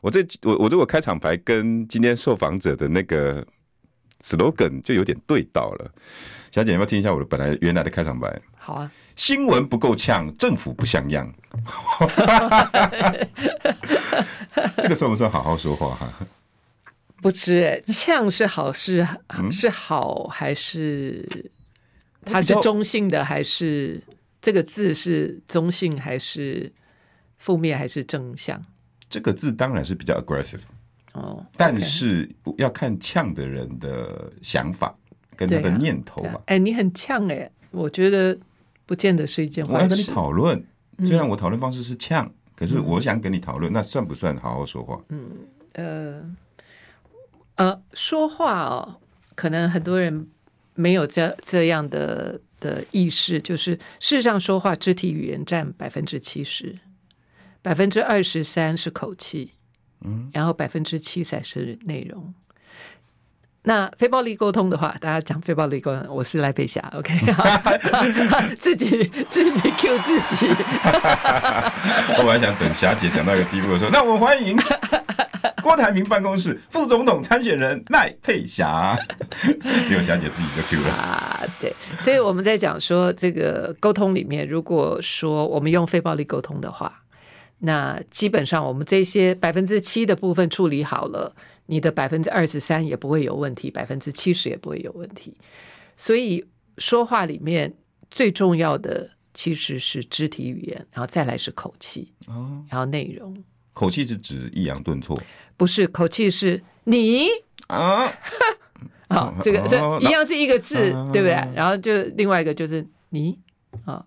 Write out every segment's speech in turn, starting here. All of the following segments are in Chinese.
我这我我如果开场白跟今天受访者的那个 slogan 就有点对到了。小姐，要不要听一下我的本来原来的开场白？好啊。新闻不够呛，政府不像样。这个算不算好好说话哈？不知哎，呛是好是是好还是它是中性的还是这个字是中性还是？负面还是正向？这个字当然是比较 aggressive 哦，但是要看呛的人的想法跟他的念头吧。哎、啊啊欸，你很呛哎，我觉得不见得是一件坏事。我要跟你讨论，虽然我讨论方式是呛，嗯、可是我想跟你讨论，那算不算好好说话？嗯呃呃，说话哦，可能很多人没有这这样的的意识，就是事实上说话肢体语言占百分之七十。百分之二十三是口气，嗯，然后百分之七才是内容。那非暴力沟通的话，大家讲非暴力沟通，我是赖佩霞，OK，自己自己 Q 自己。我还想等霞姐讲到一个地步的时候，那我欢迎 郭台铭办公室副总统参选人赖佩霞。结果霞姐自己就 Q 了啊，对，所以我们在讲说这个沟通里面，如果说我们用非暴力沟通的话。那基本上，我们这些百分之七的部分处理好了，你的百分之二十三也不会有问题，百分之七十也不会有问题。所以说话里面最重要的其实是肢体语言，然后再来是口气，哦，然后内容。口气是指抑扬顿挫？不是，口气是你啊，好，这个这一样是一个字，对不对？然后就另外一个就是你啊。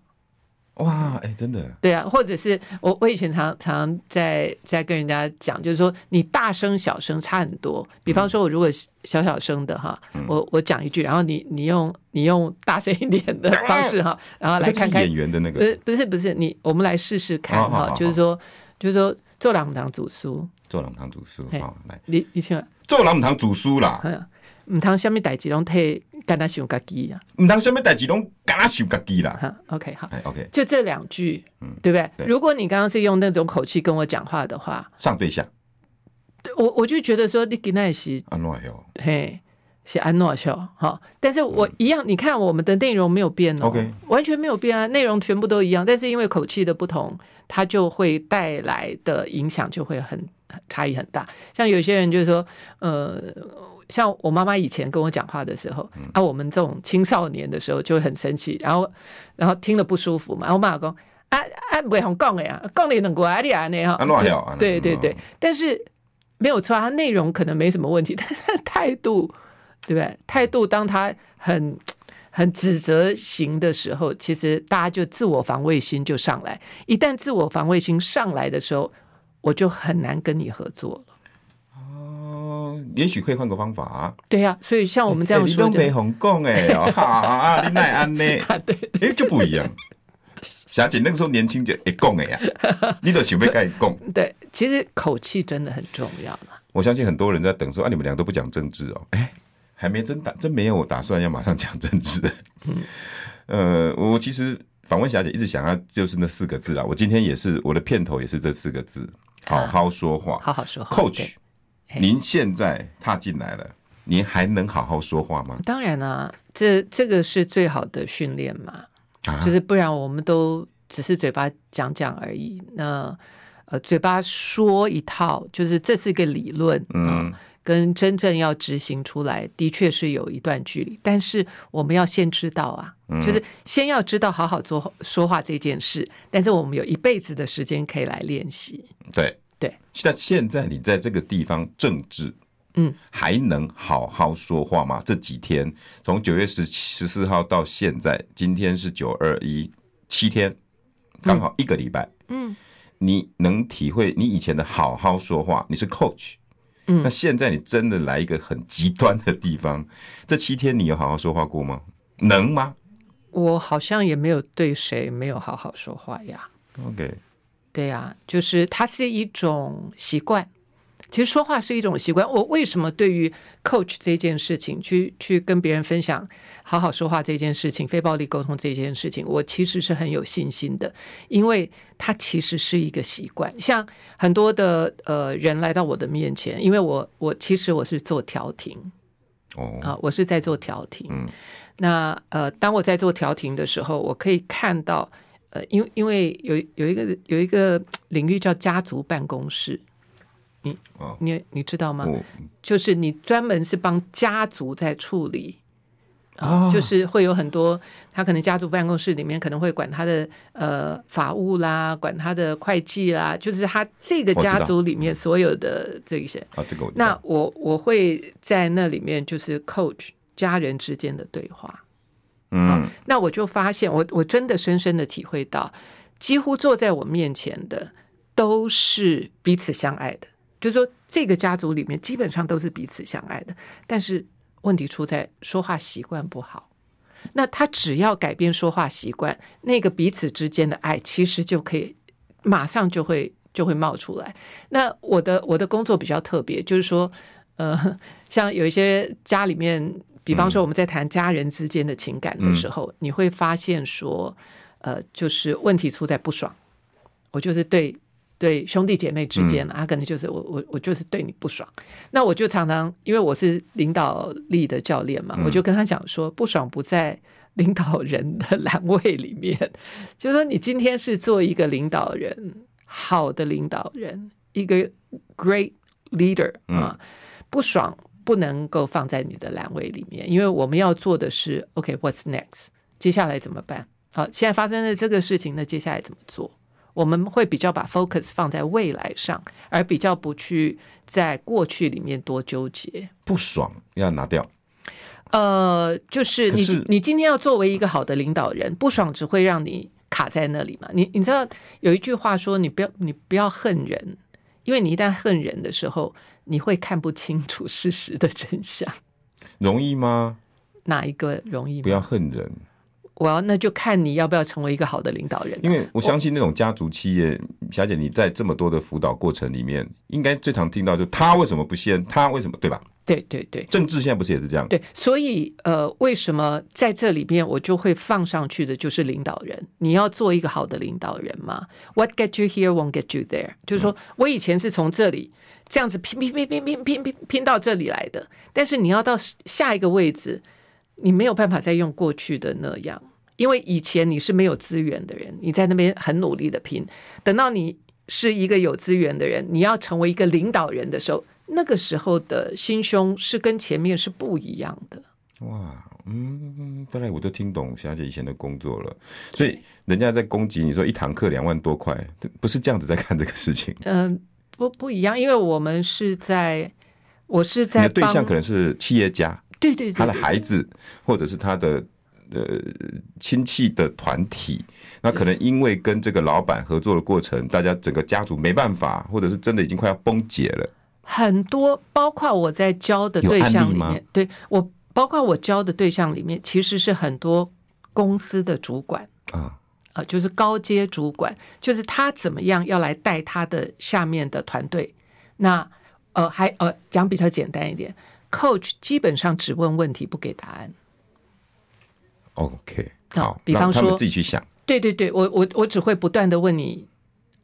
哇，哎、欸，真的，对啊，或者是我我以前常常在在跟人家讲，就是说你大声小声差很多。比方说，我如果小小声的哈，嗯、我我讲一句，然后你你用你用大声一点的方式哈，然后来看看演员的那个，不是不是不是，你我们来试试看哈，就是说就是说做人不通煮书，做人不通煮书，好来，你你请，做人不通煮书啦。唔通下面代志拢替干那想家己啊？唔当什么代志拢干那想家己啦？哈，OK，好，OK，就这两句，嗯，对不对？对，如果你刚刚是用那种口气跟我讲话的话，上对下，对我我就觉得说你给那是安怎样？嘿，是安怎样？哈，但是我一样，嗯、你看我们的内容没有变哦，OK，完全没有变啊，内容全部都一样，但是因为口气的不同，它就会带来的影响就会很差异很大。像有些人就是说，呃。像我妈妈以前跟我讲话的时候，嗯、啊，我们这种青少年的时候就会很生气，然后，然后听了不舒服嘛。然后我妈讲，啊啊，不会讲的呀，讲你能过啊你啊，那哈，对对对。但是没有错，他内容可能没什么问题，但是态度，对不对？态度，当他很很指责型的时候，其实大家就自我防卫心就上来。一旦自我防卫心上来的时候，我就很难跟你合作了。也许可以换个方法啊。对呀、啊，所以像我们这样说，你都没红讲哎，哈，你奈安呢？对，哎，就不一样。霞姐那个时候年轻就会讲哎呀，你都准备该讲。对，其实口气真的很重要了。我相信很多人在等说啊，你们俩都不讲政治哦，哎，还没真打，真没有打算要马上讲政治。嗯，呃，我其实访问霞姐一直想要就是那四个字啊，我今天也是我的片头也是这四个字，好好说话，好好说话，Coach。您现在踏进来了，您还能好好说话吗？当然啊，这这个是最好的训练嘛，啊、就是不然我们都只是嘴巴讲讲而已。那呃，嘴巴说一套，就是这是一个理论，嗯，跟真正要执行出来的确是有一段距离。但是我们要先知道啊，嗯、就是先要知道好好做说话这件事。但是我们有一辈子的时间可以来练习，对。对，但现在你在这个地方政治，嗯，还能好好说话吗？这几天从九月十十四号到现在，今天是九二一，七天，刚好一个礼拜，嗯，你能体会你以前的好好说话？你是 coach，嗯，那现在你真的来一个很极端的地方，这七天你有好好说话过吗？能吗？我好像也没有对谁没有好好说话呀。OK，对呀，就是它是一种习惯。其实说话是一种习惯。我为什么对于 coach 这件事情，去去跟别人分享好好说话这件事情，非暴力沟通这件事情，我其实是很有信心的，因为它其实是一个习惯。像很多的呃人来到我的面前，因为我我其实我是做调停，哦啊，我是在做调停。嗯，那呃，当我在做调停的时候，我可以看到呃，因为因为有有一个有一个领域叫家族办公室。你你你知道吗？就是你专门是帮家族在处理啊，就是会有很多他可能家族办公室里面可能会管他的呃法务啦，管他的会计啦，就是他这个家族里面所有的这一些啊，这个那我我会在那里面就是 coach 家人之间的对话，嗯，那我就发现我我真的深深的体会到，几乎坐在我面前的都是彼此相爱的。就是说，这个家族里面基本上都是彼此相爱的，但是问题出在说话习惯不好。那他只要改变说话习惯，那个彼此之间的爱其实就可以马上就会就会冒出来。那我的我的工作比较特别，就是说，呃，像有一些家里面，比方说我们在谈家人之间的情感的时候，嗯、你会发现说，呃，就是问题出在不爽，我就是对。对兄弟姐妹之间嘛，他可能就是我我我就是对你不爽，那我就常常因为我是领导力的教练嘛，我就跟他讲说，不爽不在领导人的栏位里面，就是说你今天是做一个领导人，好的领导人，一个 great leader 啊，不爽不能够放在你的栏位里面，因为我们要做的是 OK，what's next？接下来怎么办？好，现在发生的这个事情，那接下来怎么做？我们会比较把 focus 放在未来上，而比较不去在过去里面多纠结。不爽要拿掉。呃，就是你是你今天要作为一个好的领导人，不爽只会让你卡在那里嘛。你你知道有一句话说，你不要你不要恨人，因为你一旦恨人的时候，你会看不清楚事实的真相。容易吗？哪一个容易？不要恨人。我要那就看你要不要成为一个好的领导人。因为我相信那种家族企业，小姐你在这么多的辅导过程里面，应该最常听到就是他为什么不先，他为什么对吧？对对对，政治现在不是也是这样？对，所以呃，为什么在这里面我就会放上去的就是领导人？你要做一个好的领导人嘛？What get you here won't get you there。就是说我以前是从这里这样子拼拼拼拼拼拼拼拼到这里来的，但是你要到下一个位置。你没有办法再用过去的那样，因为以前你是没有资源的人，你在那边很努力的拼。等到你是一个有资源的人，你要成为一个领导人的时候，那个时候的心胸是跟前面是不一样的。哇，嗯，大概我都听懂小姐以前的工作了。所以人家在攻击你说一堂课两万多块，不是这样子在看这个事情。嗯、不不一样，因为我们是在，我是在你的对象可能是企业家。对对，对，他的孩子，或者是他的呃亲戚的团体，那可能因为跟这个老板合作的过程，大家整个家族没办法，或者是真的已经快要崩解了。很多，包括我在教的对象里面，对我，包括我教的对象里面，其实是很多公司的主管啊，呃，就是高阶主管，就是他怎么样要来带他的下面的团队。那呃，还呃，讲比较简单一点。Coach 基本上只问问题不给答案。OK，好，比方说自己去想。对对对，我我我只会不断的问你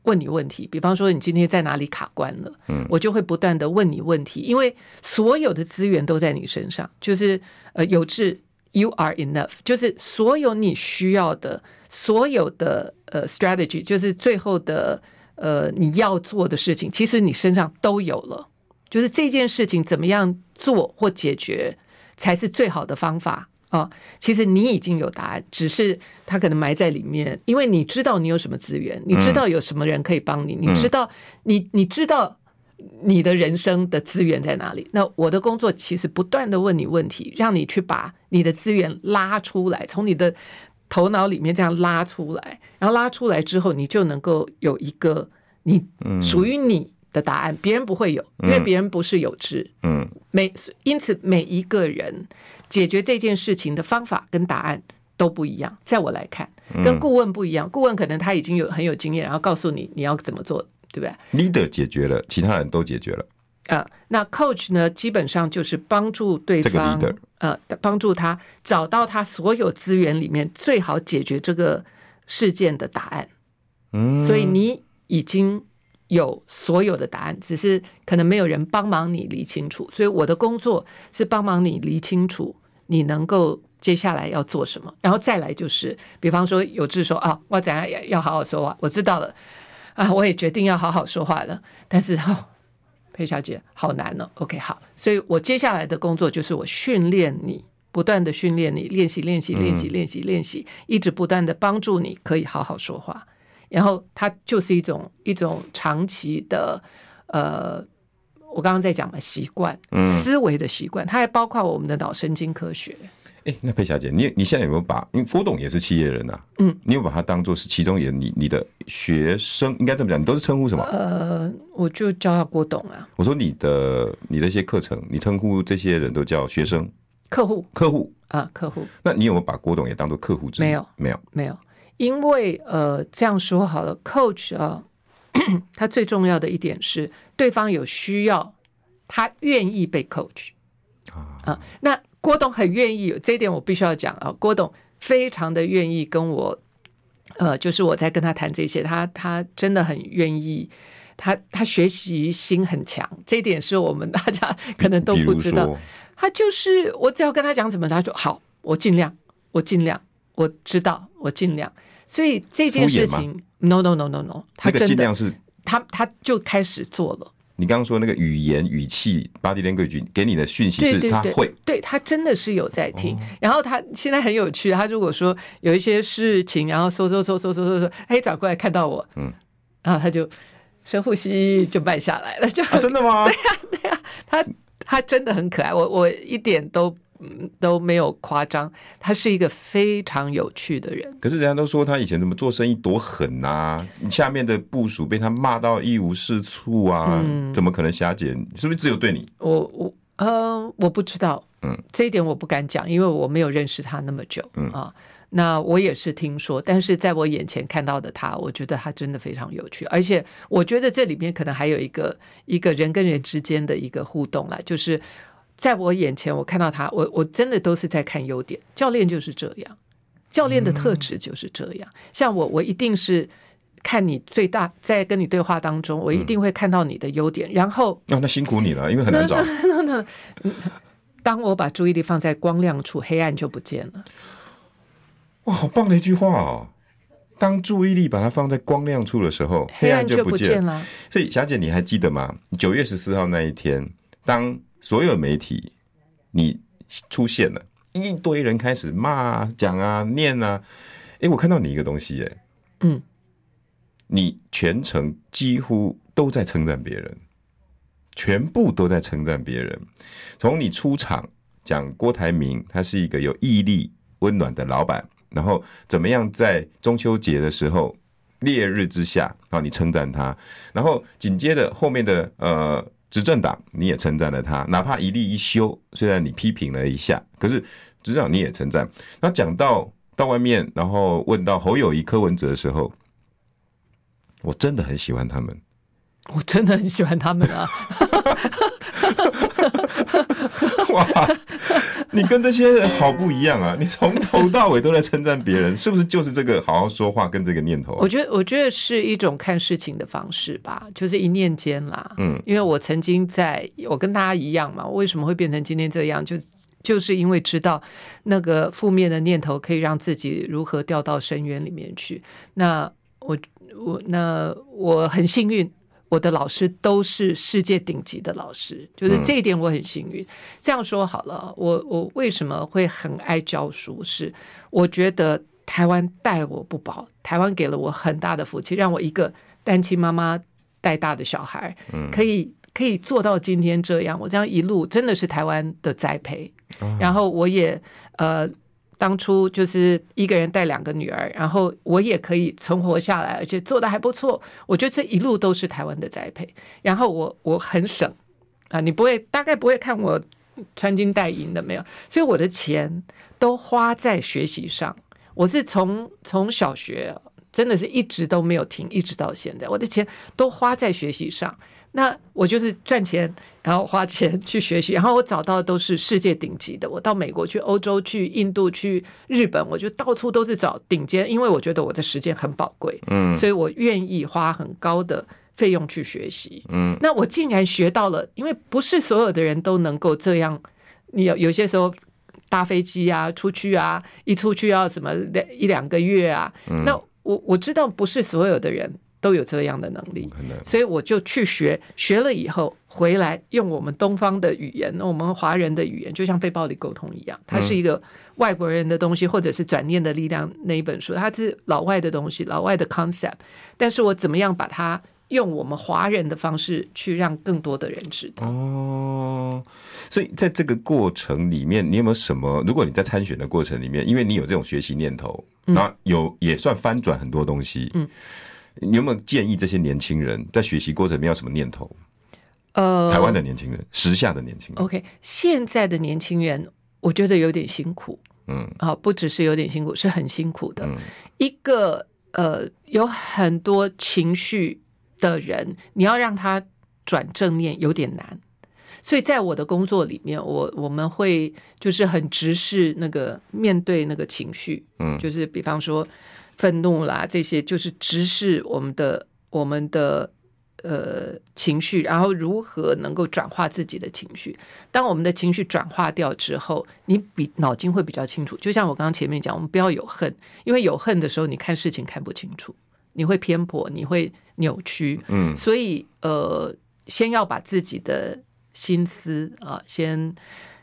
问你问题。比方说你今天在哪里卡关了，嗯，我就会不断的问你问题，因为所有的资源都在你身上，就是呃有志 You are enough，就是所有你需要的所有的呃 strategy，就是最后的呃你要做的事情，其实你身上都有了。就是这件事情怎么样做或解决才是最好的方法啊？其实你已经有答案，只是它可能埋在里面，因为你知道你有什么资源，你知道有什么人可以帮你，你知道你你知道你的人生的资源在哪里。那我的工作其实不断的问你问题，让你去把你的资源拉出来，从你的头脑里面这样拉出来，然后拉出来之后，你就能够有一个你属于你。的答案，别人不会有，因为别人不是有知。嗯，每因此每一个人解决这件事情的方法跟答案都不一样。在我来看，跟顾问不一样，顾问可能他已经有很有经验，然后告诉你你要怎么做，对不对？Leader 解决了，其他人都解决了。呃，那 Coach 呢，基本上就是帮助对方，这个呃，帮助他找到他所有资源里面最好解决这个事件的答案。嗯，所以你已经有所有的答案，只是可能没有人帮忙你理清楚。所以我的工作是帮忙你理清楚，你能够接下来要做什么。然后再来就是，比方说有志说啊，我怎样要好好说话，我知道了 啊，我也决定要好好说话了。但是哦，裴小姐好难哦。OK，好，所以我接下来的工作就是我训练你，不断的训练你，练习，练习，练习，练习，练习，一直不断的帮助你可以好好说话。然后它就是一种一种长期的，呃，我刚刚在讲嘛习惯，思维的习惯，它还包括我们的脑神经科学。哎，那佩小姐，你你现在有没有把？因为郭董也是企业人呐、啊，嗯，你有把他当做是其中一个你你的学生？应该这么讲，你都是称呼什么？呃，我就叫他郭董啊。我说你的你的一些课程，你称呼这些人都叫学生、客户、客户啊，客户。那你有没有把郭董也当做客户之？没有，没有，没有。因为呃，这样说好了，coach 啊，他最重要的一点是，对方有需要，他愿意被 coach 啊。那郭董很愿意，这一点我必须要讲啊。郭董非常的愿意跟我，呃，就是我在跟他谈这些，他他真的很愿意，他他学习心很强，这一点是我们大家可能都不知道。他就是我只要跟他讲什么，他说好，我尽量，我尽量。我知道，我尽量。所以这件事情，no no no no no，他真的，那个尽量是他他就开始做了。你刚刚说那个语言语气，body language 给你的讯息是他会，对，对他真的是有在听。然后他现在很有趣，他如果说有一些事情，然后说说说说说说说，哎，转过来看到我，嗯，然后他就深呼吸，就慢下来了，就真的吗？对呀对呀，他他真的很可爱，我我一点都。都没有夸张，他是一个非常有趣的人。可是人家都说他以前怎么做生意多狠啊，下面的部署被他骂到一无是处啊，嗯、怎么可能霞姐？是不是只有对你？我我呃，我不知道，嗯，这一点我不敢讲，因为我没有认识他那么久，嗯啊，那我也是听说，但是在我眼前看到的他，我觉得他真的非常有趣，而且我觉得这里面可能还有一个一个人跟人之间的一个互动啦，就是。在我眼前，我看到他，我我真的都是在看优点。教练就是这样，教练的特质就是这样。像我，我一定是看你最大，在跟你对话当中，我一定会看到你的优点。然后，哦，那辛苦你了，因为很难找。那那那，当我把注意力放在光亮处，黑暗就不见了。哇，好棒的一句话哦！当注意力把它放在光亮处的时候，黑暗就不见了。所以，霞姐，你还记得吗？九月十四号那一天，当。所有媒体，你出现了，一堆人开始骂、讲啊、念啊。哎，我看到你一个东西，哎，嗯，你全程几乎都在称赞别人，全部都在称赞别人。从你出场讲郭台铭，他是一个有毅力、温暖的老板，然后怎么样在中秋节的时候烈日之下，然后你称赞他，然后紧接着后面的呃。执政党你也称赞了他，哪怕一例一休，虽然你批评了一下，可是执政党你也称赞。那讲到到外面，然后问到侯友谊、柯文哲的时候，我真的很喜欢他们，我真的很喜欢他们啊！哇，你跟这些人好不一样啊！你从头到尾都在称赞别人，是不是就是这个好好说话跟这个念头啊？我觉得，我觉得是一种看事情的方式吧，就是一念间啦。嗯，因为我曾经在，我跟大家一样嘛，为什么会变成今天这样？就就是因为知道那个负面的念头可以让自己如何掉到深渊里面去。那我我那我很幸运。我的老师都是世界顶级的老师，就是这一点我很幸运。这样说好了，我我为什么会很爱教书？是我觉得台湾待我不薄，台湾给了我很大的福气，让我一个单亲妈妈带大的小孩，可以可以做到今天这样。我这样一路真的是台湾的栽培，然后我也呃。当初就是一个人带两个女儿，然后我也可以存活下来，而且做得还不错。我觉得这一路都是台湾的栽培。然后我我很省啊，你不会大概不会看我穿金戴银的没有，所以我的钱都花在学习上。我是从从小学真的是一直都没有停，一直到现在，我的钱都花在学习上。那我就是赚钱，然后花钱去学习，然后我找到的都是世界顶级的。我到美国去、欧洲去、印度去、日本，我就到处都是找顶尖，因为我觉得我的时间很宝贵，嗯，所以我愿意花很高的费用去学习，嗯。那我竟然学到了，因为不是所有的人都能够这样。你有有些时候搭飞机啊，出去啊，一出去要什么两一两个月啊，嗯，那我我知道不是所有的人。都有这样的能力，所以我就去学，学了以后回来用我们东方的语言，我们华人的语言，就像被暴力沟通一样，它是一个外国人的东西，或者是转念的力量那一本书，它是老外的东西，老外的 concept，但是我怎么样把它用我们华人的方式去让更多的人知道？哦，所以在这个过程里面，你有没有什么？如果你在参选的过程里面，因为你有这种学习念头，那有也算翻转很多东西，嗯。你有没有建议这些年轻人在学习过程里面有什么念头？呃，台湾的年轻人，时下的年轻人。OK，现在的年轻人，我觉得有点辛苦。嗯，啊，不只是有点辛苦，是很辛苦的。嗯，一个呃，有很多情绪的人，你要让他转正念有点难。所以在我的工作里面，我我们会就是很直视那个面对那个情绪。嗯，就是比方说。愤怒啦，这些就是直视我们的我们的呃情绪，然后如何能够转化自己的情绪。当我们的情绪转化掉之后，你比脑筋会比较清楚。就像我刚刚前面讲，我们不要有恨，因为有恨的时候，你看事情看不清楚，你会偏颇，你会扭曲。嗯，所以呃，先要把自己的心思啊，先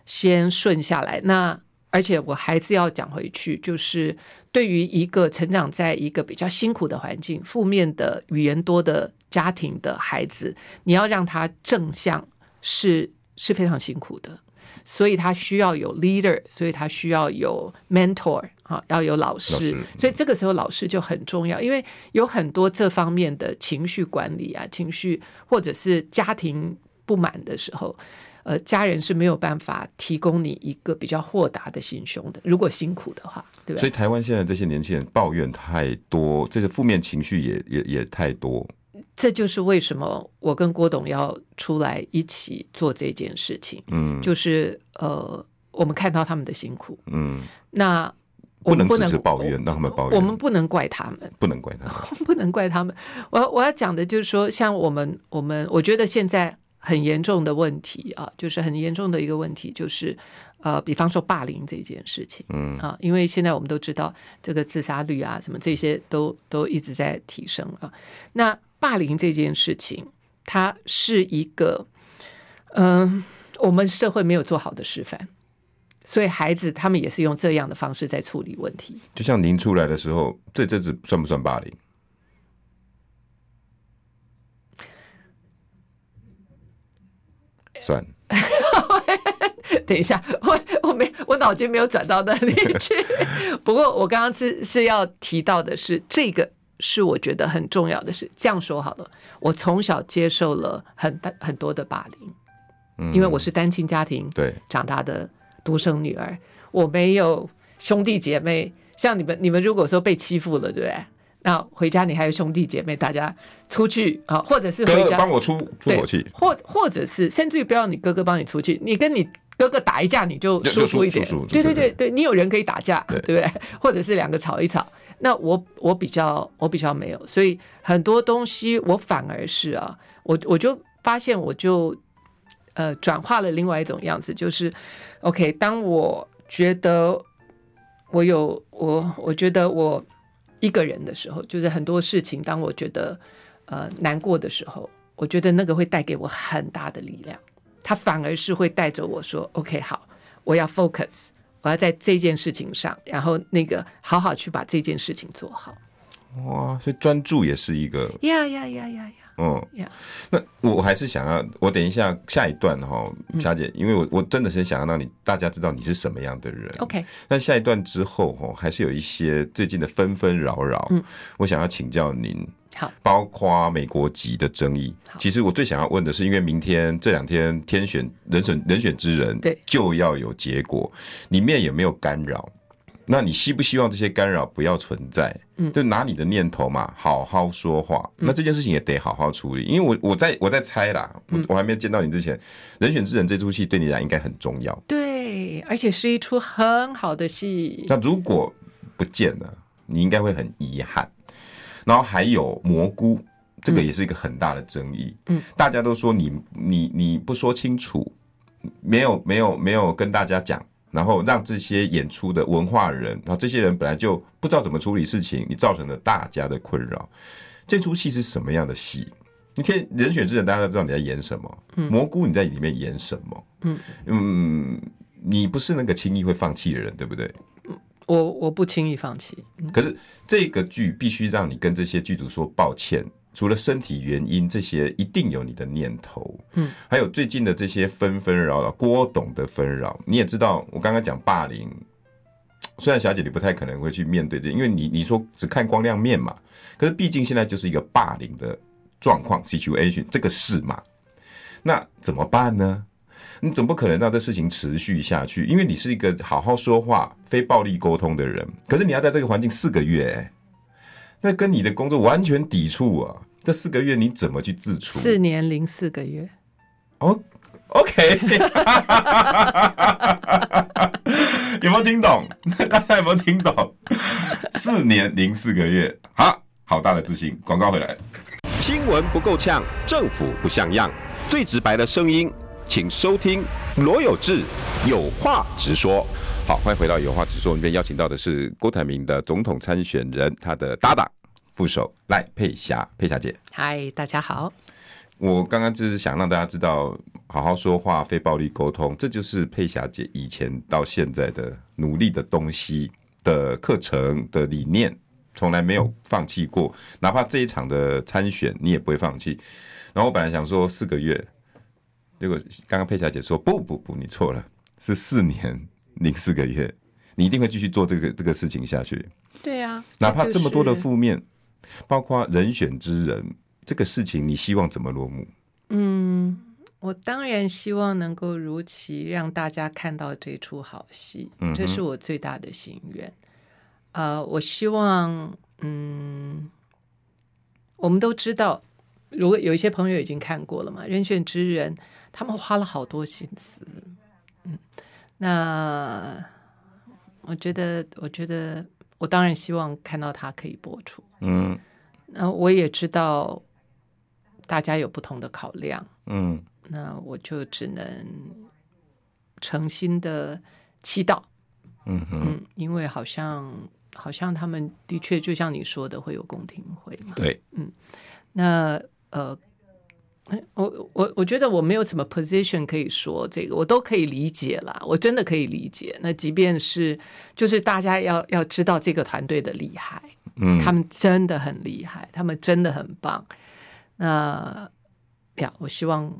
先顺下来。那而且我还是要讲回去，就是对于一个成长在一个比较辛苦的环境、负面的语言多的家庭的孩子，你要让他正向是是非常辛苦的，所以他需要有 leader，所以他需要有 mentor 啊，要有老师，老师，所以这个时候老师就很重要，因为有很多这方面的情绪管理啊、情绪或者是家庭不满的时候。呃，家人是没有办法提供你一个比较豁达的心胸的。如果辛苦的话，对吧？所以台湾现在这些年轻人抱怨太多，这些负面情绪也也也太多。这就是为什么我跟郭董要出来一起做这件事情。嗯，就是呃，我们看到他们的辛苦。嗯，那我们不能只是抱怨，让他们抱怨。我们不能怪他们，不能怪他们，不能怪他们。我我要讲的就是说，像我们我们，我觉得现在。很严重的问题啊，就是很严重的一个问题，就是呃，比方说霸凌这件事情，嗯啊，因为现在我们都知道这个自杀率啊，什么这些都都一直在提升啊。那霸凌这件事情，它是一个嗯、呃，我们社会没有做好的示范，所以孩子他们也是用这样的方式在处理问题。就像您出来的时候，这这子算不算霸凌？算，等一下，我我没我脑筋没有转到那里 去。不过我刚刚是是要提到的是，这个是我觉得很重要的事，这样说好了，我从小接受了很大很多的霸凌，因为我是单亲家庭对长大的独生女儿，我没有兄弟姐妹，像你们，你们如果说被欺负了，对不对？那回家你还有兄弟姐妹，大家出去啊，或者是回家帮我出出口气，或或者是甚至于不要你哥哥帮你出去，你跟你哥哥打一架你就舒服一点，对对对对，你有人可以打架，对不对？或者是两个吵一吵，那我我比较我比较没有，所以很多东西我反而是啊，我我就发现我就呃转化了另外一种样子，就是 OK，当我觉得我有我我觉得我。一个人的时候，就是很多事情。当我觉得呃难过的时候，我觉得那个会带给我很大的力量。他反而是会带着我说：“OK，好，我要 focus，我要在这件事情上，然后那个好好去把这件事情做好。”哇，所以专注也是一个。呀呀呀呀呀！嗯，那我还是想要，我等一下下一段哈，霞姐，因为我我真的是想要让你大家知道你是什么样的人。OK，那下一段之后哈，还是有一些最近的纷纷扰扰，嗯，我想要请教您。好，包括美国籍的争议。其实我最想要问的是，因为明天这两天天选人选人选之人，对，就要有结果，里面有没有干扰？那你希不希望这些干扰不要存在？嗯，就拿你的念头嘛，好好说话。那这件事情也得好好处理，因为我我在我在猜啦，我我还没见到你之前，人选之人这出戏对你来讲应该很重要。对，而且是一出很好的戏。那如果不见了，你应该会很遗憾。然后还有蘑菇，这个也是一个很大的争议。嗯，大家都说你你你不说清楚，没有没有没有跟大家讲。然后让这些演出的文化人，然后这些人本来就不知道怎么处理事情，你造成了大家的困扰。这出戏是什么样的戏？你可以《人选之人》，大家都知道你在演什么。嗯，蘑菇你在里面演什么？嗯嗯，你不是那个轻易会放弃的人，对不对？我我不轻易放弃。可是这个剧必须让你跟这些剧组说抱歉。除了身体原因，这些一定有你的念头。嗯，还有最近的这些纷纷扰扰，郭董的纷扰，你也知道。我刚刚讲霸凌，虽然小姐你不太可能会去面对这，因为你你说只看光亮面嘛。可是毕竟现在就是一个霸凌的状况 situation 这个事嘛。那怎么办呢？你总不可能让这事情持续下去，因为你是一个好好说话、非暴力沟通的人。可是你要在这个环境四个月，欸，那跟你的工作完全抵触啊！这四个月你怎么去自处？四年零四个月。哦，OK，有没有听懂？大 家有没有听懂？四年零四个月，好，好大的自信。广告回来，新闻不够呛，政府不像样，最直白的声音，请收听罗有志有话直说。好，欢迎回到有话直说。我们这边邀请到的是郭台铭的总统参选人，他的搭档。副手赖佩霞，佩霞姐，嗨，大家好。我刚刚就是想让大家知道，好好说话，非暴力沟通，这就是佩霞姐以前到现在的努力的东西的课程的理念，从来没有放弃过。哪怕这一场的参选，你也不会放弃。然后我本来想说四个月，结果刚刚佩霞姐说不不不，你错了，是四年零四个月，你一定会继续做这个这个事情下去。对啊，哪怕这么多的负面。包括人选之人这个事情，你希望怎么落幕？嗯，我当然希望能够如期让大家看到这出好戏，这是我最大的心愿。呃，我希望，嗯，我们都知道，如果有一些朋友已经看过了嘛，人选之人他们花了好多心思，嗯，那我觉得，我觉得。我当然希望看到它可以播出，嗯，那我也知道大家有不同的考量，嗯，那我就只能诚心的祈祷，嗯哼。嗯，因为好像好像他们的确就像你说的会有公听会嘛，对，嗯，那呃。我我我觉得我没有什么 position 可以说这个，我都可以理解啦，我真的可以理解。那即便是就是大家要要知道这个团队的厉害，嗯，他们真的很厉害，他们真的很棒。那呀，我希望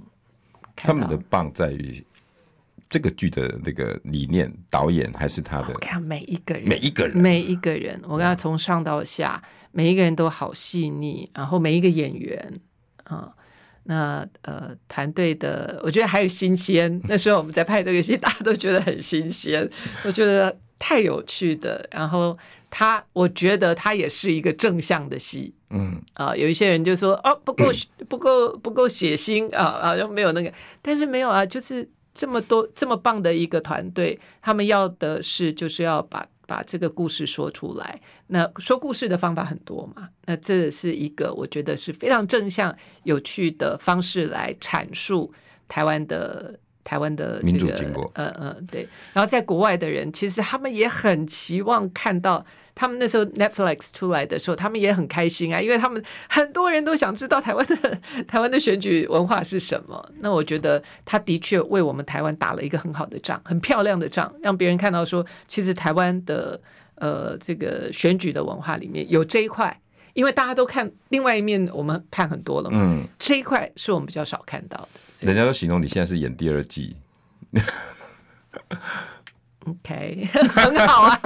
他们的棒在于这个剧的那个理念，导演还是他的。我看每一个人，每一个人，每一个人，我跟他从上到下，每一个人都好细腻，然后每一个演员啊。那呃，团队的我觉得还有新鲜。那时候我们在拍这个戏，大家都觉得很新鲜，我觉得太有趣的。然后他，我觉得他也是一个正向的戏。嗯啊，有一些人就说哦，不够 不够不够血腥啊啊，像没有那个。但是没有啊，就是这么多这么棒的一个团队，他们要的是就是要把。把这个故事说出来，那说故事的方法很多嘛，那这是一个我觉得是非常正向、有趣的方式来阐述台湾的台湾的这个民主经过，嗯嗯，对。然后在国外的人，其实他们也很期望看到。他们那时候 Netflix 出来的时候，他们也很开心啊，因为他们很多人都想知道台湾的 台湾的选举文化是什么。那我觉得他的确为我们台湾打了一个很好的仗，很漂亮的仗，让别人看到说，其实台湾的呃这个选举的文化里面有这一块。因为大家都看另外一面，我们看很多了嘛。嗯，这一块是我们比较少看到的。人家都形容你现在是演第二季。OK，很好啊，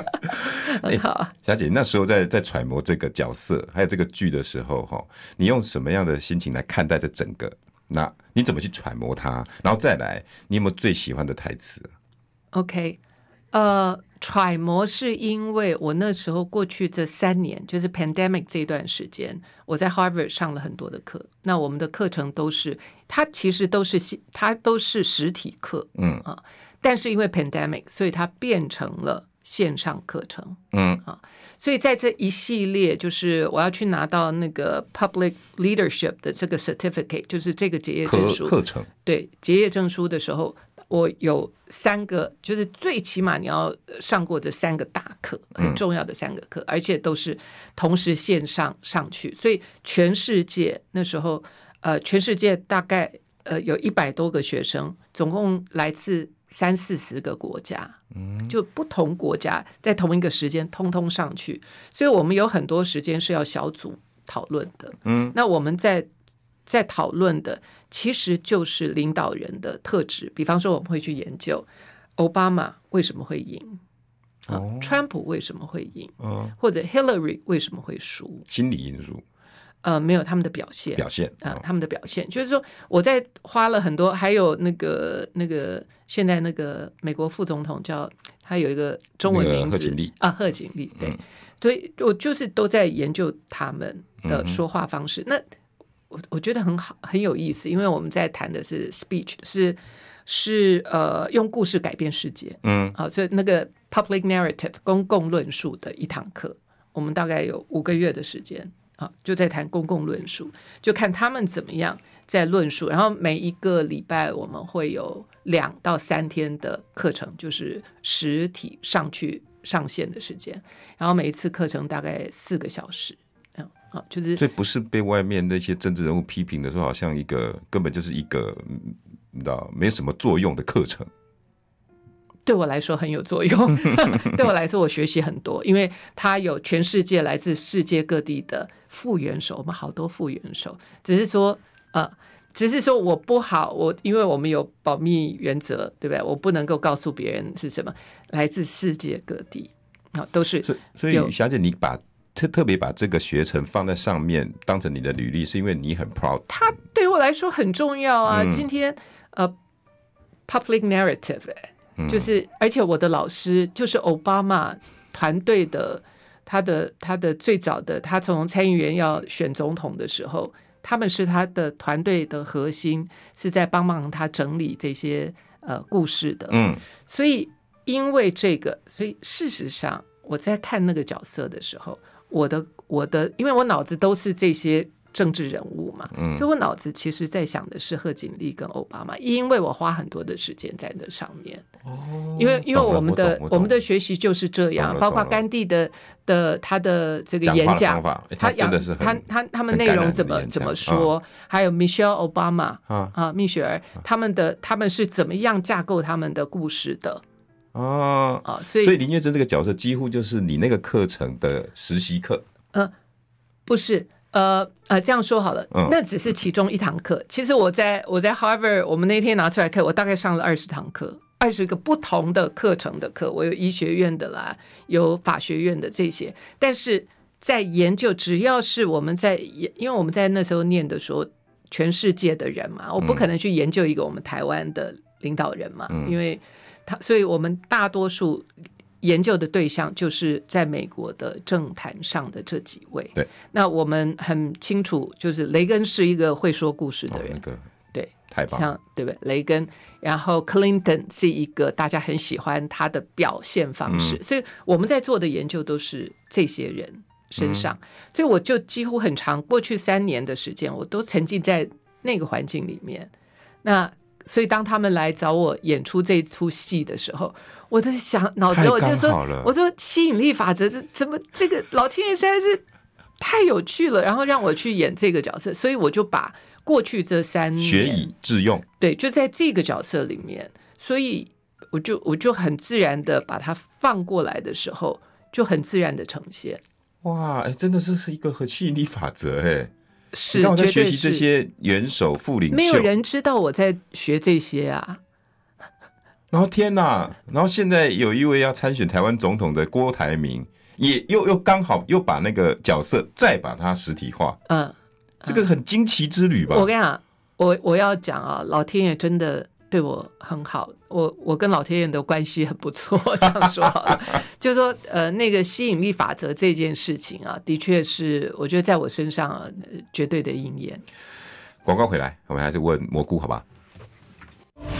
很好啊。小姐，那时候在在揣摩这个角色还有这个剧的时候，哈，你用什么样的心情来看待这整个？那你怎么去揣摩它？然后再来，你有没有最喜欢的台词？OK，呃，揣摩是因为我那时候过去这三年，就是 pandemic 这段时间，我在 Harvard 上了很多的课。那我们的课程都是，它其实都是它都是实体课，嗯啊。但是因为 pandemic，所以它变成了线上课程。嗯啊，所以在这一系列，就是我要去拿到那个 public leadership 的这个 certificate，就是这个结业证书课程。对，结业证书的时候，我有三个，就是最起码你要上过这三个大课，很重要的三个课，而且都是同时线上上去。所以全世界那时候，呃，全世界大概呃有一百多个学生，总共来自。三四十个国家，嗯就不同国家在同一个时间通通上去，所以我们有很多时间是要小组讨论的。嗯，那我们在在讨论的其实就是领导人的特质，比方说我们会去研究奥巴马为什么会赢，啊，川普为什么会赢，或者 Hillary 为什么会输，心理因素。呃，没有他们的表现，表现啊、呃，他们的表现，就是说，我在花了很多，还有那个那个现在那个美国副总统叫他有一个中文名字，贺锦丽啊，贺锦丽，对，嗯、所以我就是都在研究他们的说话方式。嗯、那我我觉得很好，很有意思，因为我们在谈的是 speech，是是呃用故事改变世界，嗯，好，所以那个 public narrative 公共论述的一堂课，我们大概有五个月的时间。啊，就在谈公共论述，就看他们怎么样在论述。然后每一个礼拜我们会有两到三天的课程，就是实体上去上线的时间。然后每一次课程大概四个小时，嗯，啊，就是这不是被外面那些政治人物批评的说，好像一个根本就是一个你知道没什么作用的课程。对我来说很有作用，对我来说我学习很多，因为他有全世界来自世界各地的副元首，我们好多副元首，只是说呃，只是说我不好，我因为我们有保密原则，对不对？我不能够告诉别人是什么来自世界各地啊，都是。所以，小姐，你把特特别把这个学程放在上面，当成你的履历，是因为你很 proud。他对我来说很重要啊，嗯、今天呃，public narrative。就是，而且我的老师就是奥巴马团队的，他的他的最早的，他从参议员要选总统的时候，他们是他的团队的核心，是在帮忙他整理这些呃故事的。嗯，所以因为这个，所以事实上我在看那个角色的时候，我的我的，因为我脑子都是这些。政治人物嘛，嗯，所以我脑子其实在想的是贺锦丽跟奥巴马，因为我花很多的时间在那上面。哦，因为因为我们的我，们的学习就是这样，包括甘地的的他的这个演讲，他讲他他他们内容怎么怎么说，还有 Michelle Obama 啊啊蜜雪儿他们的他们是怎么样架构他们的故事的？啊啊，所以所以林月珍这个角色几乎就是你那个课程的实习课，呃，不是。呃呃，这样说好了，那只是其中一堂课。其实我在我在 Harvard，我们那天拿出来课，我大概上了二十堂课，二十个不同的课程的课。我有医学院的啦，有法学院的这些。但是在研究，只要是我们在，因为我们在那时候念的时候，全世界的人嘛，我不可能去研究一个我们台湾的领导人嘛，因为他，所以我们大多数。研究的对象就是在美国的政坛上的这几位。对，那我们很清楚，就是雷根是一个会说故事的人。哦那个、对，太棒，像对不对？雷根，然后 Clinton 是一个大家很喜欢他的表现方式，嗯、所以我们在做的研究都是这些人身上。嗯、所以我就几乎很长，过去三年的时间，我都沉浸在那个环境里面。那所以当他们来找我演出这出戏的时候，我在想，脑子我就说，我说吸引力法则，这怎么这个老天爷实在是太有趣了，然后让我去演这个角色，所以我就把过去这三年学以致用，对，就在这个角色里面，所以我就我就很自然的把它放过来的时候，就很自然的呈现。哇，哎，真的是一个很吸引力法则哎。是，你看我在学习这些元首副领袖，没有人知道我在学这些啊。然后天哪，然后现在有一位要参选台湾总统的郭台铭，也又又刚好又把那个角色再把它实体化。嗯，这个很惊奇之旅吧？我跟你讲，我我要讲啊，老天爷真的。对我很好，我我跟老天爷的关系很不错，这样说好了，就是说，呃，那个吸引力法则这件事情啊，的确是我觉得在我身上、啊、绝对的应验。广告回来，我们还是问蘑菇，好吧？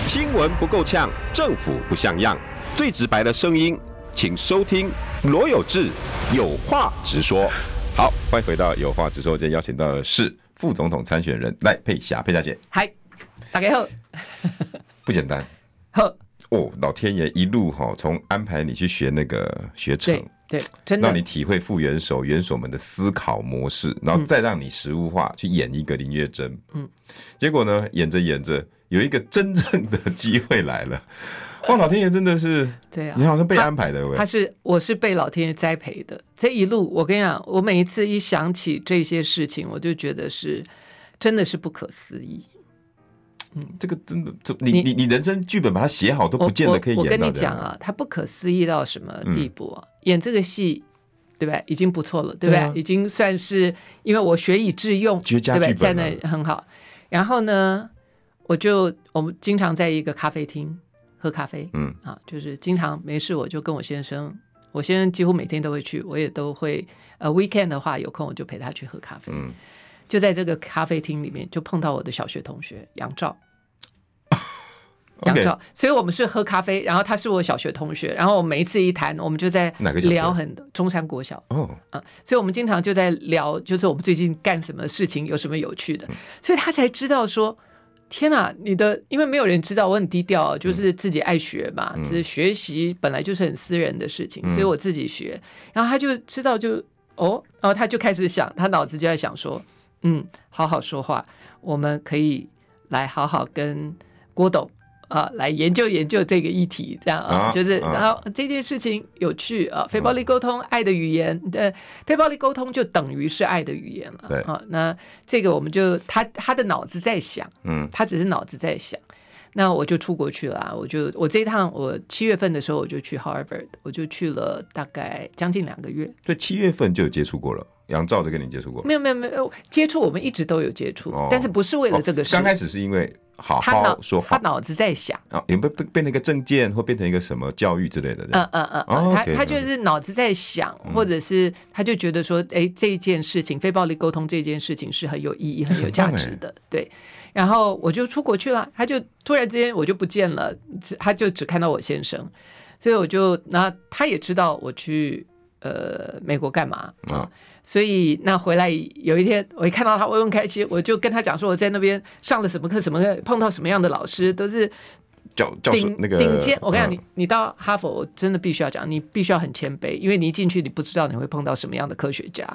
新闻不够呛，政府不像样，最直白的声音，请收听罗有志有话直说。好，欢迎回到有话直说，今天邀请到的是副总统参选人赖佩霞，佩霞姐。嗨，大家好。不简单，呵。哦，老天爷一路哈，从安排你去学那个学程，对，对，真的。让你体会副元首、元首们的思考模式，然后再让你实物化、嗯、去演一个林月珍，嗯，结果呢，演着演着，有一个真正的机会来了，哇，老天爷真的是，对啊，你好像被安排的，他是，我是被老天爷栽培的，这一路，我跟你讲，我每一次一想起这些事情，我就觉得是，真的是不可思议。嗯，这个真的，这你你你人生剧本把它写好都不见得可以演到。我跟你讲啊，他不可思议到什么地步啊？嗯、演这个戏，对不对？已经不错了，对不对？对啊、已经算是因为我学以致用，绝佳剧本，在那很好。然后呢，我就我们经常在一个咖啡厅喝咖啡，嗯啊，就是经常没事我就跟我先生，我先生几乎每天都会去，我也都会呃 weekend 的话有空我就陪他去喝咖啡，嗯。就在这个咖啡厅里面，就碰到我的小学同学杨照，杨照，所以我们是喝咖啡，然后他是我小学同学，然后我每一次一谈，我们就在聊很多中山国小哦，啊，所以我们经常就在聊，就是我们最近干什么事情，有什么有趣的，所以他才知道说，天哪，你的，因为没有人知道我很低调，就是自己爱学嘛，就是学习本来就是很私人的事情，所以我自己学，然后他就知道就哦，然后他就开始想，他脑子就在想说。嗯，好好说话，我们可以来好好跟郭董啊来研究研究这个议题，这样啊，啊就是然后这件事情有趣啊，非暴力沟通，爱的语言，呃，非暴力沟通就等于是爱的语言了，对。啊，那这个我们就他他的脑子在想，嗯，他只是脑子在想，那我就出国去了啊，我就我这一趟我七月份的时候我就去 Harvard，我就去了大概将近两个月，对，七月份就有接触过了。杨照就跟你接触过？没有没有没有接触，我们一直都有接触，哦、但是不是为了这个事。刚、哦、开始是因为好好说话，他脑子在想啊，有没有变变成一个证件，或变成一个什么教育之类的？嗯嗯嗯，哦、他他就是脑子在想，嗯、或者是他就觉得说，哎，这件事情非暴力沟通这件事情是很有意义、很有价值的。对，然后我就出国去了，他就突然之间我就不见了，他就只看到我先生，所以我就那他也知道我去。呃，美国干嘛啊？哦、所以那回来有一天，我一看到他，我很开心，我就跟他讲说，我在那边上了什么课，什么课，碰到什么样的老师，都是教教授那个顶尖。我跟你讲，你你到哈佛，我真的必须要讲，你必须要很谦卑，因为你一进去，你不知道你会碰到什么样的科学家，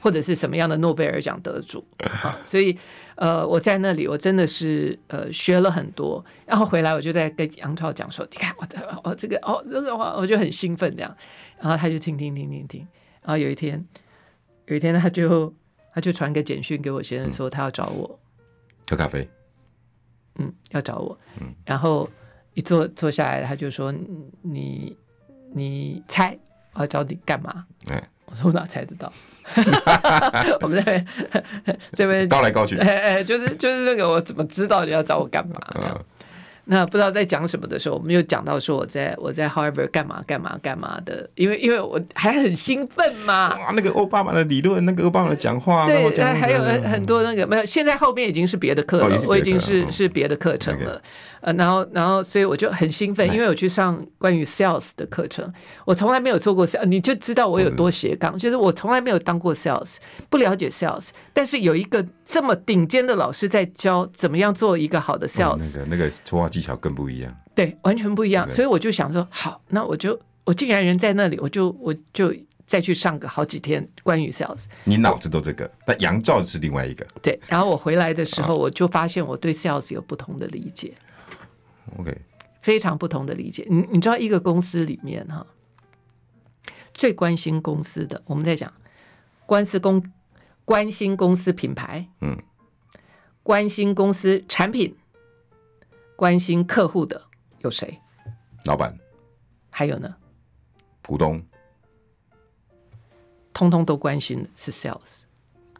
或者是什么样的诺贝尔奖得主啊。所以呃，我在那里，我真的是呃学了很多。然后回来，我就在跟杨超讲说，你看我的我这个哦这个话，我就很兴奋这样。然后他就听听听听听，然后有一天，有一天他就他就传个简讯给我先生说他要找我喝咖啡，嗯，要找我，嗯，然后一坐坐下来，他就说你你猜我要找你干嘛？哎，我说我哪猜得到？我们这边这边高来高去，哎哎，就是就是那个我怎么知道你要找我干嘛？嗯那不知道在讲什么的时候，我们又讲到说我在我在 Harvard 干嘛干嘛干嘛的，因为因为我还很兴奋嘛。哇，那个奥巴马的理论，那个奥巴马的讲话，对，还有很多那个没有，现在后面已经是别的课了，我已经是是别的课程了。呃，然后然后所以我就很兴奋，因为我去上关于 sales 的课程，我从来没有做过 sales，你就知道我有多斜杠，就是我从来没有当过 sales，不了解 sales，但是有一个这么顶尖的老师在教怎么样做一个好的 sales，那个那个说话技巧更不一样，对，完全不一样。所以我就想说，好，那我就我竟然人在那里，我就我就再去上个好几天关于 sales。你脑子都这个，但杨照是另外一个。对，然后我回来的时候，我就发现我对 sales 有不同的理解。OK，非常不同的理解。你你知道，一个公司里面哈，最关心公司的，我们在讲关司公关心公司品牌，嗯，关心公司产品，关心客户的有谁？老板，还有呢？股东，通通都关心的是 sales，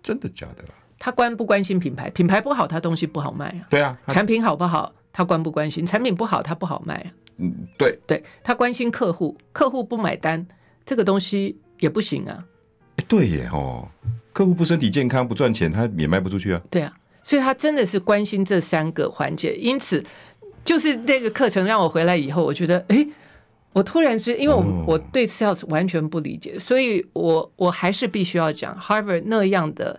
真的假的？他关不关心品牌？品牌不好，他东西不好卖啊。对啊，产品好不好？他关不关心？产品不好，他不好卖啊。嗯，对，对，他关心客户，客户不买单，这个东西也不行啊。哎，对耶哦，客户不身体健康不赚钱，他也卖不出去啊。对啊，所以他真的是关心这三个环节。因此，就是那个课程让我回来以后，我觉得，哎，我突然是因为我、哦、我对 sales 完全不理解，所以我我还是必须要讲 Harvard 那样的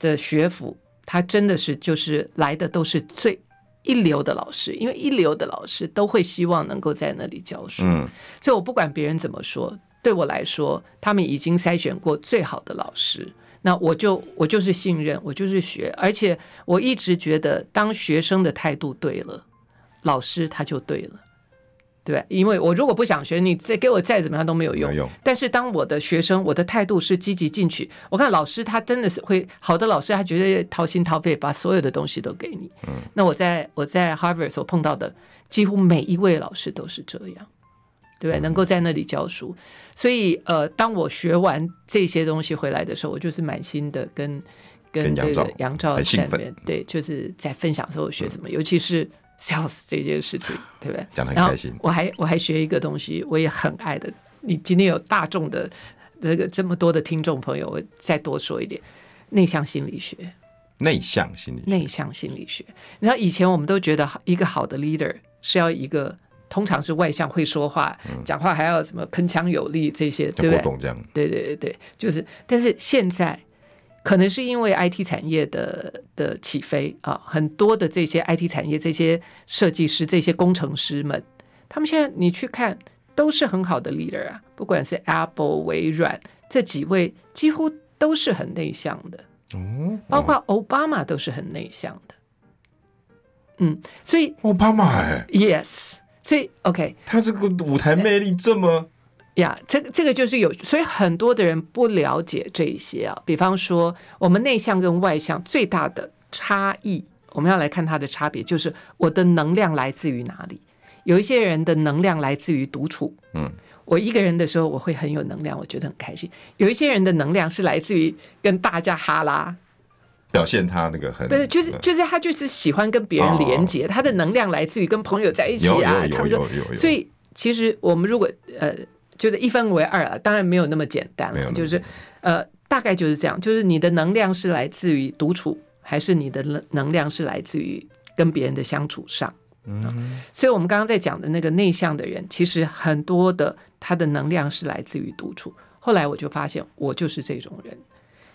的学府，他真的是就是来的都是最一流的老师，因为一流的老师都会希望能够在那里教书。嗯，所以我不管别人怎么说。对我来说，他们已经筛选过最好的老师，那我就我就是信任，我就是学，而且我一直觉得，当学生的态度对了，老师他就对了，对，因为我如果不想学，你再给我再怎么样都没有用。没有用。但是当我的学生，我的态度是积极进取，我看老师他真的是会好的老师，他绝对掏心掏肺把所有的东西都给你。嗯。那我在我在 Harvard 所碰到的几乎每一位老师都是这样。对，能够在那里教书，所以呃，当我学完这些东西回来的时候，我就是满心的跟跟这个杨照在那边，对，就是在分享说我学什么，嗯、尤其是 sales 这件事情，对不对？讲的很开心。我还我还学一个东西，我也很爱的。你今天有大众的这个这么多的听众朋友，我再多说一点，内向心理学。内向心理学。内向心理学。然后以前我们都觉得一个好的 leader 是要一个。通常是外向，会说话，讲话还要什么铿锵有力这些，对不对？对对对对，就是。但是现在可能是因为 IT 产业的的起飞啊，很多的这些 IT 产业这些设计师、这些工程师们，他们现在你去看都是很好的 leader 啊，不管是 Apple、微软这几位，几乎都是很内向的。哦，包括奥巴马都是很内向的。嗯，所以奥巴马哎，Yes。所以，OK，他这个舞台魅力这么呀，这个这个就是有，所以很多的人不了解这一些啊。比方说，我们内向跟外向最大的差异，我们要来看它的差别，就是我的能量来自于哪里。有一些人的能量来自于独处，嗯，我一个人的时候我会很有能量，我觉得很开心。有一些人的能量是来自于跟大家哈拉。表现他那个很不是，就是就是他就是喜欢跟别人连接，他的能量来自于跟朋友在一起啊，唱歌。所以其实我们如果呃，就是一分为二啊，当然没有那么简单了，就是呃，大概就是这样，就是你的能量是来自于独处，还是你的能能量是来自于跟别人的相处上？嗯，所以我们刚刚在讲的那个内向的人，其实很多的他的能量是来自于独处。后来我就发现，我就是这种人，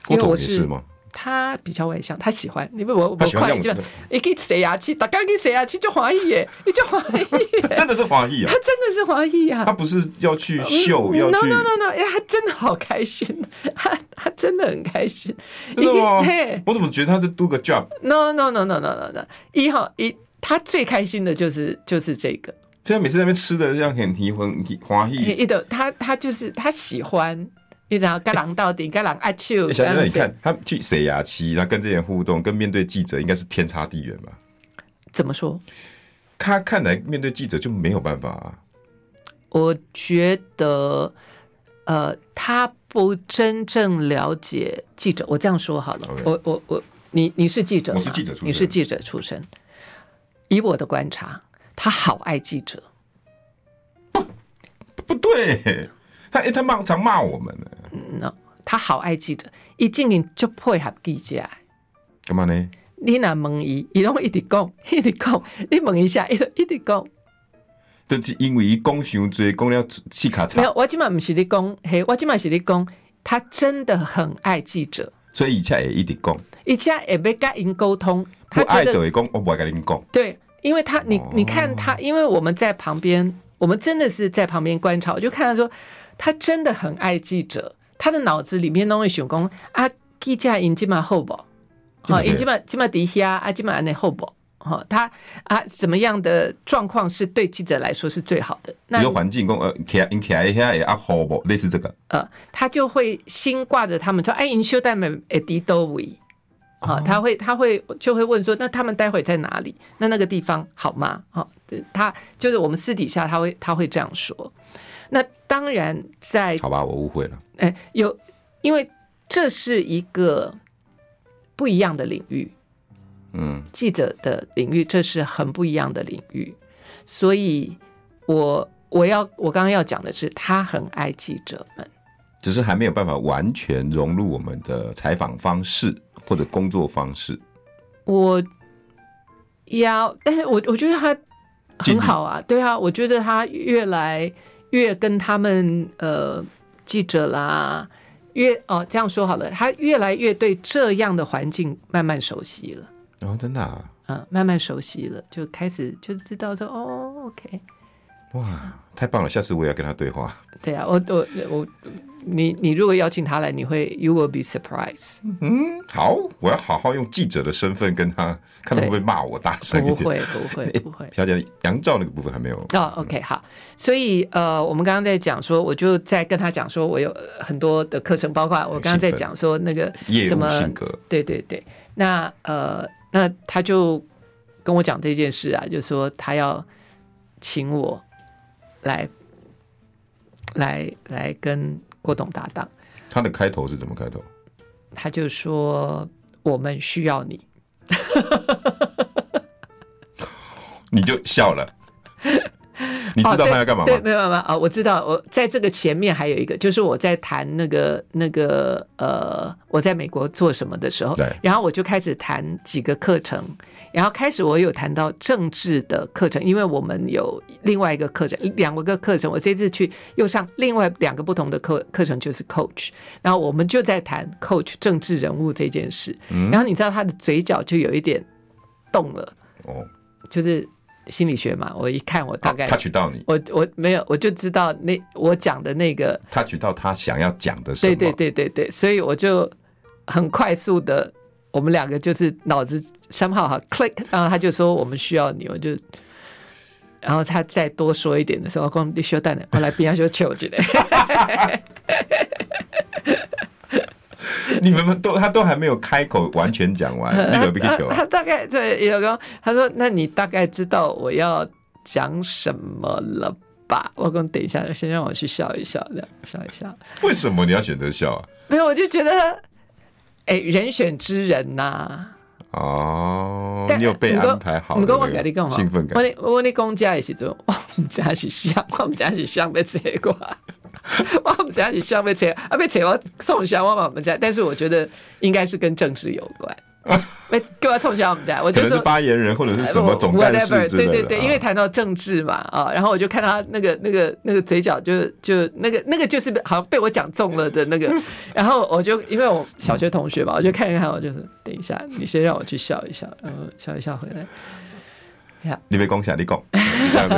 因为我是。他比较外向，他喜欢你问我我快就你可以写下去，大家可以写下去就华裔耶，你就华裔，真的是华裔啊，他真的是华裔啊，他不是要去秀，要去 no no no no，哎，他真的好开心，他他真的很开心，真的吗？我怎么觉得他是 do 个 job？no no no no no no no，一号一，他最开心的就是就是这个，现在每次在那边吃的这样很提魂华裔，一的他他就是他喜欢。你知道，跟狼到底，跟狼爱笑。小姐，你看他去洗牙期，然后跟这些人互动，跟面对记者，应该是天差地远吧？怎么说？他看来面对记者就没有办法啊。我觉得，呃，他不真正了解记者。我这样说好了.我我我，你你是记者，我是记者出身，你是记者出身。以我的观察，他好爱记者。不，不对。他哎，他骂常骂我们呢。他好爱记者，一进去就配合记者。干嘛呢？你若问伊，伊拢一直讲，一直讲。你问一下，伊就一直讲。就是因为伊讲伤多，讲了气卡差。没有，我今晚不是你讲，嘿，我今晚是你讲，他真的很爱记者，所以以前也一直讲，以前也没跟人沟通。他爱就会讲，我不会跟你讲。对，因为他，你你看他，因为我们在旁边，我们真的是在旁边观察，我就看到说。他真的很爱记者，他的脑子里面都会想讲啊，记者因即嘛好不？好因即嘛，即嘛底下啊，即嘛安尼好不？哈，他啊，怎么样的状况是对记者来说是最好的？那环境工呃，起因起来一下也啊好不？类似这个，呃，他就会心挂着他们说，哎，因修带们诶迪多维，啊，他会他会就会问说，那他们待会在哪里？那那个地方好吗？哈，他就是我们私底下他会他会这样说。那当然在好吧，我误会了，哎，有因为这是一个不一样的领域。嗯，记者的领域，这是很不一样的领域，所以我我要我刚刚要讲的是，他很爱记者们，只是还没有办法完全融入我们的采访方式或者工作方式。我要，但是我我觉得他很好啊，对啊，我觉得他越来越跟他们呃记者啦，越哦这样说好了，他越来越对这样的环境慢慢熟悉了。哦，真的啊，嗯，慢慢熟悉了，就开始就知道说，哦，OK，哇，太棒了，下次我也要跟他对话。对啊，我我我，你你如果邀请他来，你会，you will be surprised。嗯，好，我要好好用记者的身份跟他，看他会不会骂我大声一点。不会不会 不会。小姐，杨照那个部分还没有。哦，OK，好，所以呃，我们刚刚在讲说，我就在跟他讲说，我有很多的课程，包括我刚刚在讲说那个什么性格，对对对，那呃。那他就跟我讲这件事啊，就说他要请我来来来跟郭董搭档。他的开头是怎么开头？他就说我们需要你，你就笑了。你知道他要干嘛吗？哦、对，对，没有没有啊，我知道。我在这个前面还有一个，就是我在谈那个那个呃，我在美国做什么的时候，对。然后我就开始谈几个课程，然后开始我有谈到政治的课程，因为我们有另外一个课程，两个课程。我这次去又上另外两个不同的课课程，就是 coach。然后我们就在谈 coach 政治人物这件事。嗯。然后你知道他的嘴角就有一点动了，哦，就是。心理学嘛，我一看，我大概他取到你，我我没有，我就知道那我讲的那个，他取到他想要讲的什么，对对对对对，所以我就很快速的，我们两个就是脑子三号哈 click，然后他就说我们需要你，我就，然后他再多说一点的时候，我讲你休蛋的，我来边上就求起来。你们都他都还没有开口完全讲完，那个皮球啊，他大概对有刚他说，那你大概知道我要讲什么了吧？我公等一下，先让我去笑一笑，这样笑一笑。为什么你要选择笑啊？没有，我就觉得，哎、欸，人选之人呐、啊。哦，你有被安排好？你跟我讲，你跟兴奋感。我你我你公家的时候，我们家是香，我们家是香被结果。我们家你笑被扯，啊被扯我冲香，我我们家，但是我觉得应该是跟政治有关。被给我冲香我们家，我觉得是发言人或者是什么总干事之类的。对对对，因为谈到政治嘛啊，然后我就看他那个那个那个嘴角就，就就那个那个就是好像被我讲中了的那个，然后我就因为我小学同学嘛，我就看一看，我就是等一下，你先让我去笑一笑，然后笑一笑回来。你别讲下，你讲，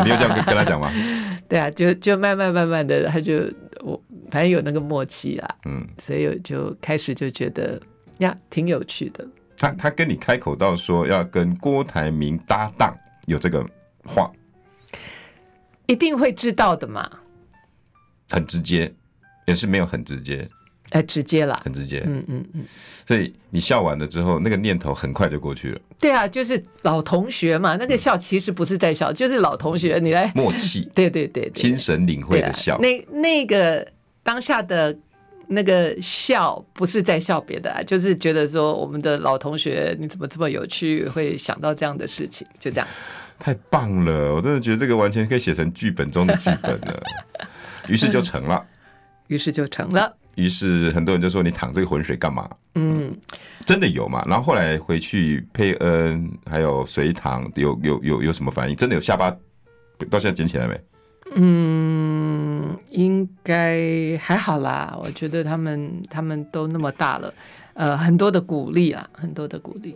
你有这样跟跟他讲吗？对啊，就就慢慢慢慢的，他就我反正有那个默契啦，嗯，所以我就开始就觉得呀，挺有趣的。他他跟你开口到说要跟郭台铭搭档，有这个话，一定会知道的嘛。很直接，也是没有很直接。哎，直接了，很直接，嗯嗯嗯，所以你笑完了之后，那个念头很快就过去了。对啊，就是老同学嘛，那个笑其实不是在笑，嗯、就是老同学，你来默契，对对对，心神领会的笑。那那个当下的那个笑，不是在笑别的，啊，就是觉得说我们的老同学，你怎么这么有趣，会想到这样的事情，就这样。太棒了，我真的觉得这个完全可以写成剧本中的剧本了。于是就成了，于是就成了。于是很多人就说，你淌这个浑水干嘛？嗯，真的有嘛？然后后来回去佩恩还有隋唐有有有有什么反应？真的有下巴到现在捡起来没？嗯，应该还好啦。我觉得他们他们都那么大了，呃，很多的鼓励啊，很多的鼓励。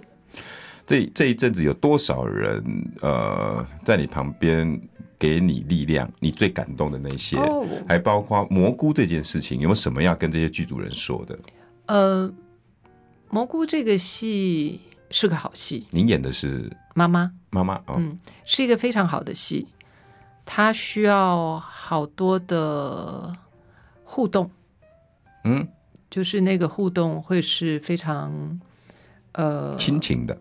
这这一阵子有多少人呃在你旁边？给你力量，你最感动的那些，oh. 还包括蘑菇这件事情，有没有什么要跟这些剧组人说的？呃，蘑菇这个戏是个好戏。您演的是妈妈，妈妈，哦、嗯，是一个非常好的戏，它需要好多的互动，嗯，就是那个互动会是非常呃亲情的，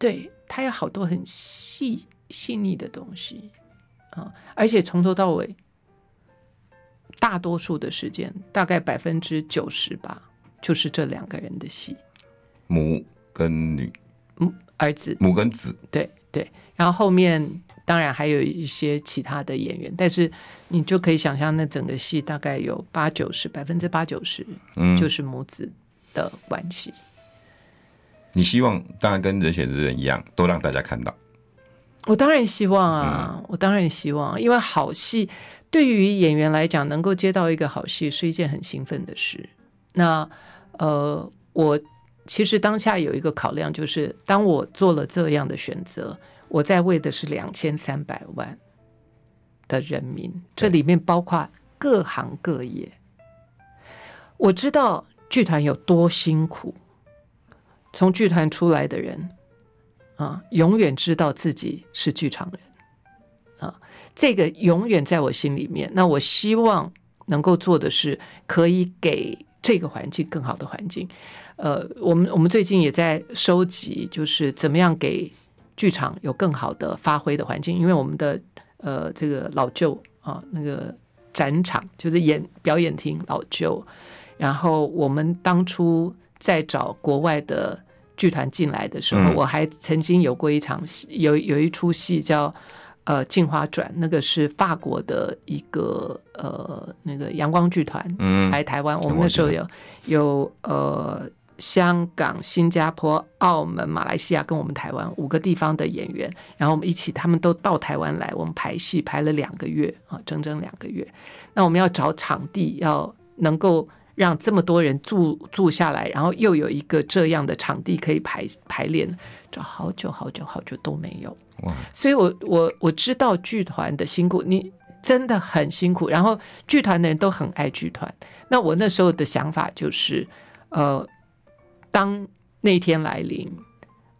对，它有好多很细细腻的东西啊，而且从头到尾，大多数的时间，大概百分之九十吧，就是这两个人的戏，母跟女，嗯，儿子，母跟子，对对，然后后面当然还有一些其他的演员，但是你就可以想象，那整个戏大概有八九十，百分之八九十，嗯，就是母子的关系。你希望当然跟人选之人一样，都让大家看到。我当然希望啊，嗯、我当然希望，因为好戏对于演员来讲，能够接到一个好戏是一件很兴奋的事。那呃，我其实当下有一个考量，就是当我做了这样的选择，我在为的是两千三百万的人民，这里面包括各行各业。我知道剧团有多辛苦，从剧团出来的人。啊，永远知道自己是剧场人，啊，这个永远在我心里面。那我希望能够做的是，可以给这个环境更好的环境。呃，我们我们最近也在收集，就是怎么样给剧场有更好的发挥的环境。因为我们的呃这个老旧啊，那个展场就是演表演厅老旧，然后我们当初在找国外的。剧团进来的时候，我还曾经有过一场戏，有有一出戏叫呃《镜花转》，那个是法国的一个呃那个阳光剧团来台湾。我们那时候有有呃香港、新加坡、澳门、马来西亚跟我们台湾五个地方的演员，然后我们一起，他们都到台湾来，我们排戏排了两个月啊，整整两个月。那我们要找场地，要能够。让这么多人住住下来，然后又有一个这样的场地可以排排练，找好久好久好久都没有。哇！所以我我我知道剧团的辛苦，你真的很辛苦。然后剧团的人都很爱剧团。那我那时候的想法就是，呃，当那天来临，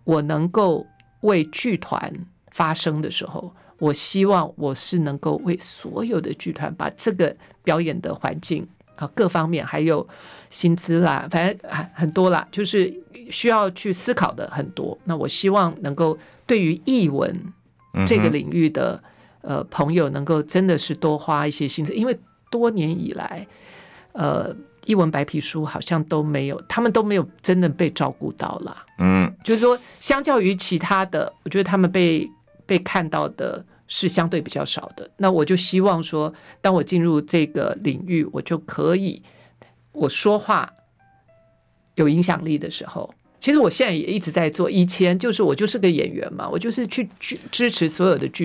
我能够为剧团发声的时候，我希望我是能够为所有的剧团把这个表演的环境。啊，各方面还有薪资啦，反正很很多啦，就是需要去思考的很多。那我希望能够对于译文这个领域的呃朋友，能够真的是多花一些心思，因为多年以来，呃，译文白皮书好像都没有，他们都没有真的被照顾到啦。嗯，就是说，相较于其他的，我觉得他们被被看到的。是相对比较少的，那我就希望说，当我进入这个领域，我就可以我说话有影响力的时候，其实我现在也一直在做。以前就是我就是个演员嘛，我就是去去支持所有的剧